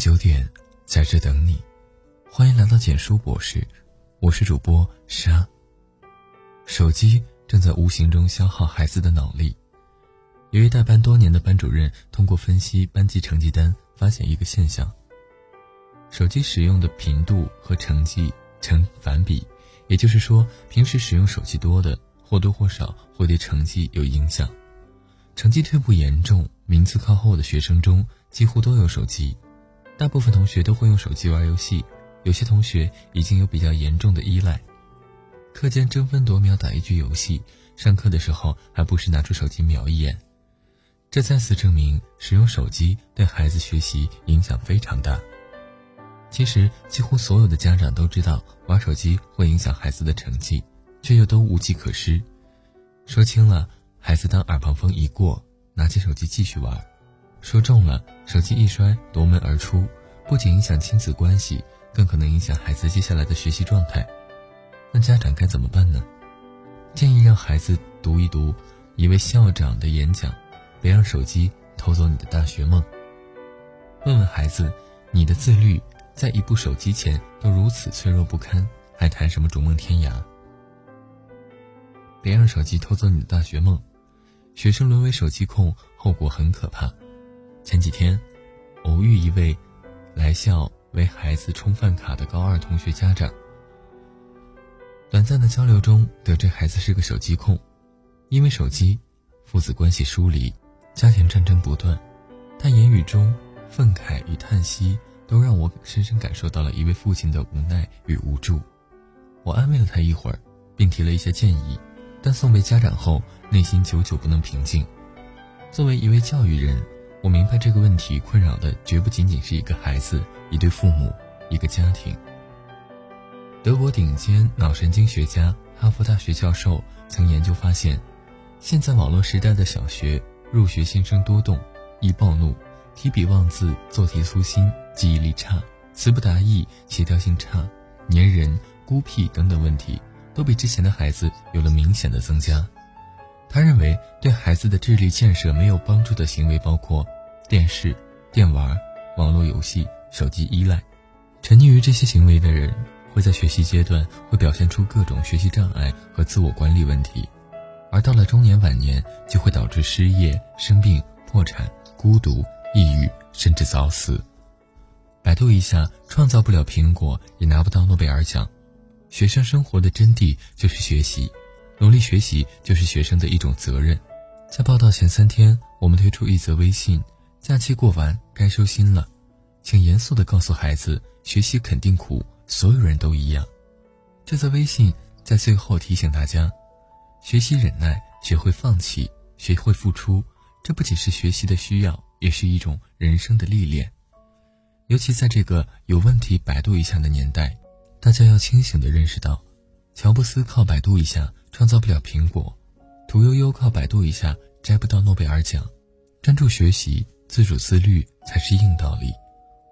九点，在这等你。欢迎来到简书博士，我是主播沙。手机正在无形中消耗孩子的脑力。由于带班多年的班主任通过分析班级成绩单，发现一个现象：手机使用的频度和成绩成反比。也就是说，平时使用手机多的，或多或少会对成绩有影响。成绩退步严重、名次靠后的学生中，几乎都有手机。大部分同学都会用手机玩游戏，有些同学已经有比较严重的依赖。课间争分夺秒打一局游戏，上课的时候还不时拿出手机瞄一眼。这再次证明，使用手机对孩子学习影响非常大。其实，几乎所有的家长都知道玩手机会影响孩子的成绩，却又都无计可施。说轻了，孩子当耳旁风一过，拿起手机继续玩。说重了，手机一摔，夺门而出，不仅影响亲子关系，更可能影响孩子接下来的学习状态。那家长该怎么办呢？建议让孩子读一读一位校长的演讲，别让手机偷走你的大学梦。问问孩子，你的自律在一部手机前都如此脆弱不堪，还谈什么逐梦天涯？别让手机偷走你的大学梦。学生沦为手机控，后果很可怕。前几天，偶遇一位来校为孩子充饭卡的高二同学家长。短暂的交流中，得知孩子是个手机控，因为手机，父子关系疏离，家庭战争不断。他言语中愤慨与叹息，都让我深深感受到了一位父亲的无奈与无助。我安慰了他一会儿，并提了一些建议，但送别家长后，内心久久不能平静。作为一位教育人。我明白这个问题困扰的绝不仅仅是一个孩子、一对父母、一个家庭。德国顶尖脑神经学家、哈佛大学教授曾研究发现，现在网络时代的小学入学新生多动、易暴怒、提笔忘字、做题粗心、记忆力差、词不达意、协调性差、粘人、孤僻等等问题，都比之前的孩子有了明显的增加。他认为，对孩子的智力建设没有帮助的行为包括电视、电玩、网络游戏、手机依赖。沉溺于这些行为的人，会在学习阶段会表现出各种学习障碍和自我管理问题，而到了中年晚年，就会导致失业、生病、破产、孤独、抑郁，甚至早死。百度一下，创造不了苹果，也拿不到诺贝尔奖。学生生活的真谛就是学习。努力学习就是学生的一种责任。在报道前三天，我们推出一则微信：“假期过完该收心了，请严肃地告诉孩子，学习肯定苦，所有人都一样。”这则微信在最后提醒大家：学习忍耐，学会放弃，学会付出，这不仅是学习的需要，也是一种人生的历练。尤其在这个有问题百度一下的年代，大家要清醒地认识到，乔布斯靠百度一下。创造不了苹果，屠呦呦靠百度一下摘不到诺贝尔奖，专注学习、自主自律才是硬道理。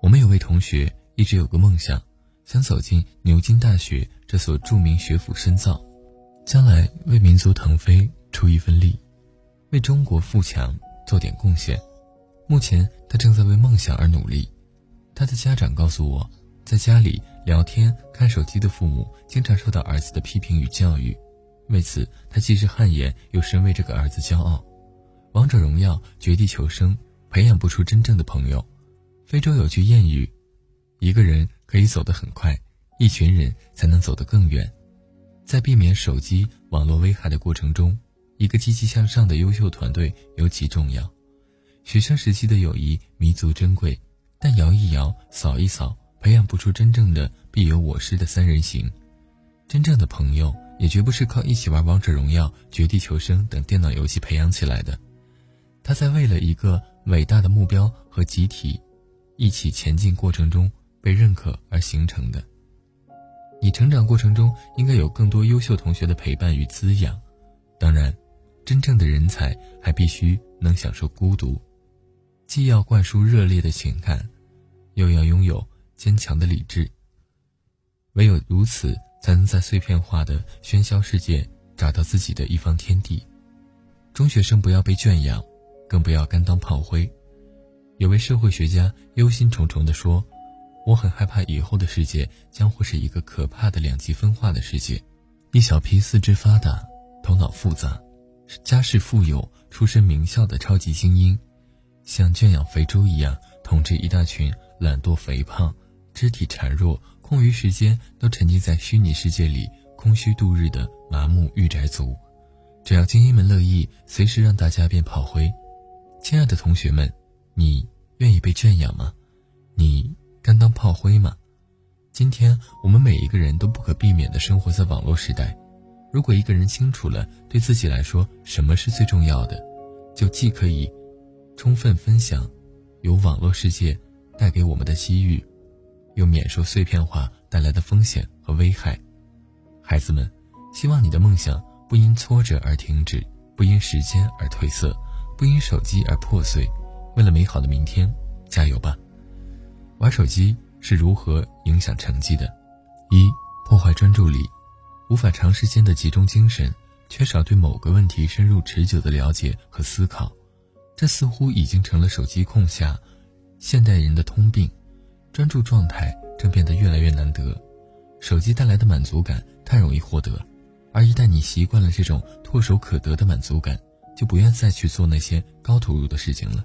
我们有位同学一直有个梦想，想走进牛津大学这所著名学府深造，将来为民族腾飞出一份力，为中国富强做点贡献。目前他正在为梦想而努力。他的家长告诉我，在家里聊天看手机的父母经常受到儿子的批评与教育。为此，他既是汗颜，又深为这个儿子骄傲。王者荣耀、绝地求生培养不出真正的朋友。非洲有句谚语：“一个人可以走得很快，一群人才能走得更远。”在避免手机网络危害的过程中，一个积极向上的优秀团队尤其重要。学生时期的友谊弥足珍贵，但摇一摇、扫一扫，培养不出真正的必有我师的三人行。真正的朋友。也绝不是靠一起玩王者荣耀、绝地求生等电脑游戏培养起来的，他在为了一个伟大的目标和集体一起前进过程中被认可而形成的。你成长过程中应该有更多优秀同学的陪伴与滋养，当然，真正的人才还必须能享受孤独，既要灌输热烈的情感，又要拥有坚强的理智。唯有如此。才能在碎片化的喧嚣世界找到自己的一方天地。中学生不要被圈养，更不要甘当炮灰。有位社会学家忧心忡忡地说：“我很害怕以后的世界将会是一个可怕的两极分化的世界，一小批四肢发达、头脑复杂、家世富有、出身名校的超级精英，像圈养肥猪一样统治一大群懒惰肥胖、肢体孱弱、空余时间都沉浸在虚拟世界里空虚度日的麻木御宅族。只要精英们乐意，随时让大家变炮灰。亲爱的同学们。”你愿意被圈养吗？你甘当炮灰吗？今天我们每一个人都不可避免地生活在网络时代。如果一个人清楚了对自己来说什么是最重要的，就既可以充分分享由网络世界带给我们的机遇，又免受碎片化带来的风险和危害。孩子们，希望你的梦想不因挫折而停止，不因时间而褪色，不因手机而破碎。为了美好的明天，加油吧！玩手机是如何影响成绩的？一、破坏专注力，无法长时间的集中精神，缺少对某个问题深入持久的了解和思考，这似乎已经成了手机控下现代人的通病。专注状态正变得越来越难得，手机带来的满足感太容易获得，而一旦你习惯了这种唾手可得的满足感，就不愿再去做那些高投入的事情了。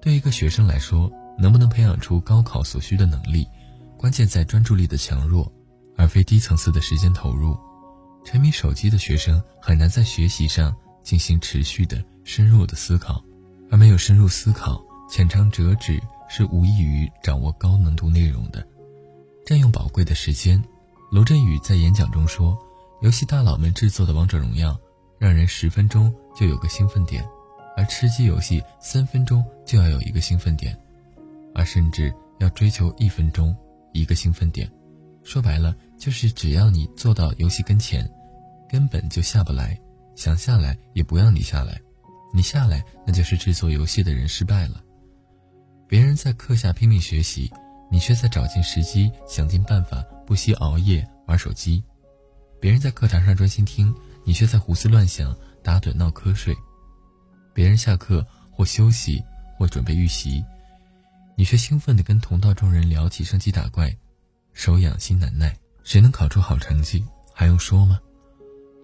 对一个学生来说，能不能培养出高考所需的能力，关键在专注力的强弱，而非低层次的时间投入。沉迷手机的学生很难在学习上进行持续的深入的思考，而没有深入思考，浅尝辄止是无异于掌握高难度内容的，占用宝贵的时间。罗振宇在演讲中说：“游戏大佬们制作的王者荣耀，让人十分钟就有个兴奋点。”而吃鸡游戏三分钟就要有一个兴奋点，而甚至要追求一分钟一个兴奋点，说白了就是只要你坐到游戏跟前，根本就下不来，想下来也不让你下来，你下来那就是制作游戏的人失败了。别人在课下拼命学习，你却在找尽时机想尽办法不惜熬夜玩手机；别人在课堂上专心听，你却在胡思乱想打盹闹瞌睡。别人下课或休息或准备预习，你却兴奋地跟同道中人聊起升级打怪，手痒心难耐。谁能考出好成绩还用说吗？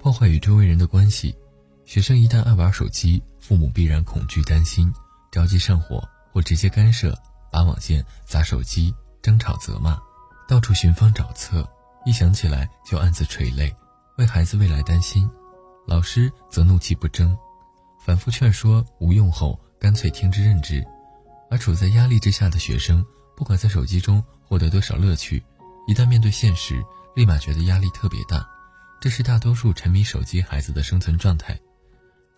破坏与周围人的关系，学生一旦爱玩手机，父母必然恐惧担心，着急上火或直接干涉，拔网线砸手机，争吵责骂，到处寻方找策，一想起来就暗自垂泪，为孩子未来担心。老师则怒气不争。反复劝说无用后，干脆听之任之。而处在压力之下的学生，不管在手机中获得多少乐趣，一旦面对现实，立马觉得压力特别大。这是大多数沉迷手机孩子的生存状态。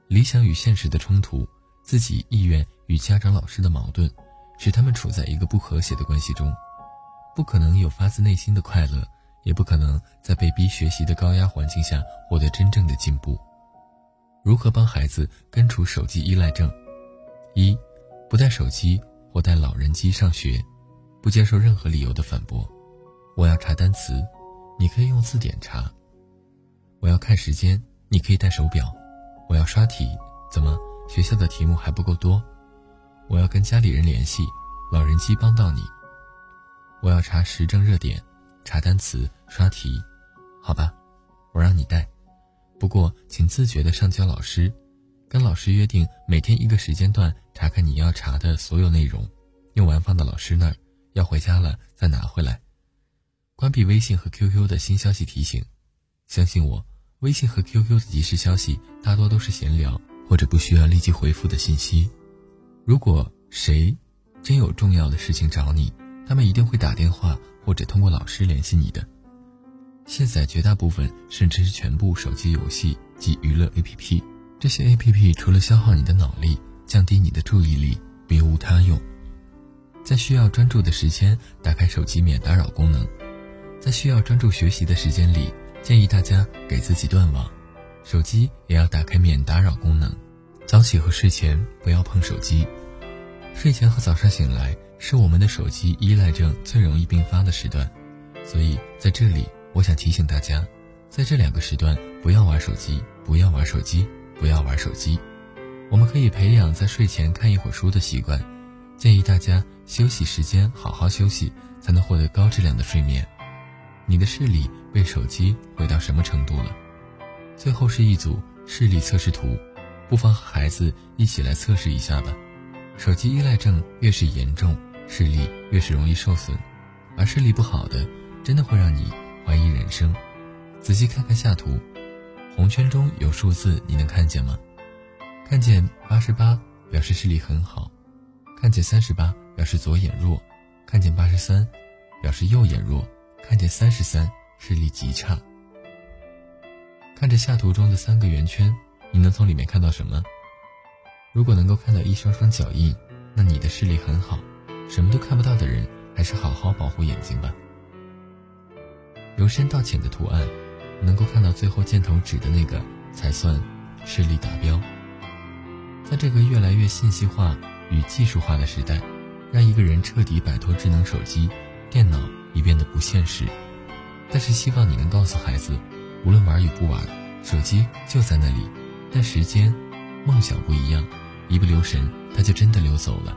理想与现实的冲突，自己意愿与家长、老师的矛盾，使他们处在一个不和谐的关系中，不可能有发自内心的快乐，也不可能在被逼学习的高压环境下获得真正的进步。如何帮孩子根除手机依赖症？一，不带手机或带老人机上学，不接受任何理由的反驳。我要查单词，你可以用字典查。我要看时间，你可以带手表。我要刷题，怎么学校的题目还不够多？我要跟家里人联系，老人机帮到你。我要查时政热点，查单词，刷题，好吧，我让你带。不过，请自觉的上交老师，跟老师约定每天一个时间段查看你要查的所有内容，用完放到老师那儿，要回家了再拿回来。关闭微信和 QQ 的新消息提醒，相信我，微信和 QQ 的即时消息大多都是闲聊或者不需要立即回复的信息。如果谁真有重要的事情找你，他们一定会打电话或者通过老师联系你的。卸载绝大部分甚至是全部手机游戏及娱乐 APP，这些 APP 除了消耗你的脑力、降低你的注意力，别无他用。在需要专注的时间，打开手机免打扰功能；在需要专注学习的时间里，建议大家给自己断网，手机也要打开免打扰功能。早起和睡前不要碰手机，睡前和早上醒来是我们的手机依赖症最容易并发的时段，所以在这里。我想提醒大家，在这两个时段不要玩手机，不要玩手机，不要玩手机。我们可以培养在睡前看一会儿书的习惯，建议大家休息时间好好休息，才能获得高质量的睡眠。你的视力被手机毁到什么程度了？最后是一组视力测试图，不妨和孩子一起来测试一下吧。手机依赖症越是严重，视力越是容易受损，而视力不好的，真的会让你怀疑人生。仔细看看下图，红圈中有数字，你能看见吗？看见八十八，表示视力很好；看见三十八，表示左眼弱；看见八十三，表示右眼弱；看见三十三，视力极差。看着下图中的三个圆圈，你能从里面看到什么？如果能够看到一双双脚印，那你的视力很好。什么都看不到的人，还是好好保护眼睛吧。由深到浅的图案，能够看到最后箭头指的那个，才算视力达标。在这个越来越信息化与技术化的时代，让一个人彻底摆脱智能手机、电脑已变得不现实。但是希望你能告诉孩子，无论玩与不玩，手机就在那里。但时间、梦想不一样，一不留神，它就真的溜走了。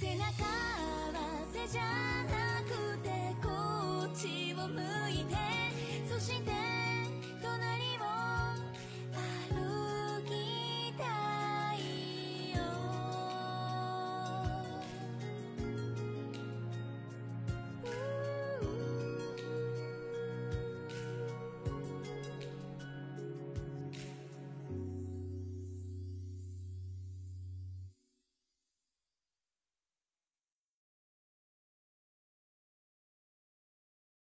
背中合わせじゃ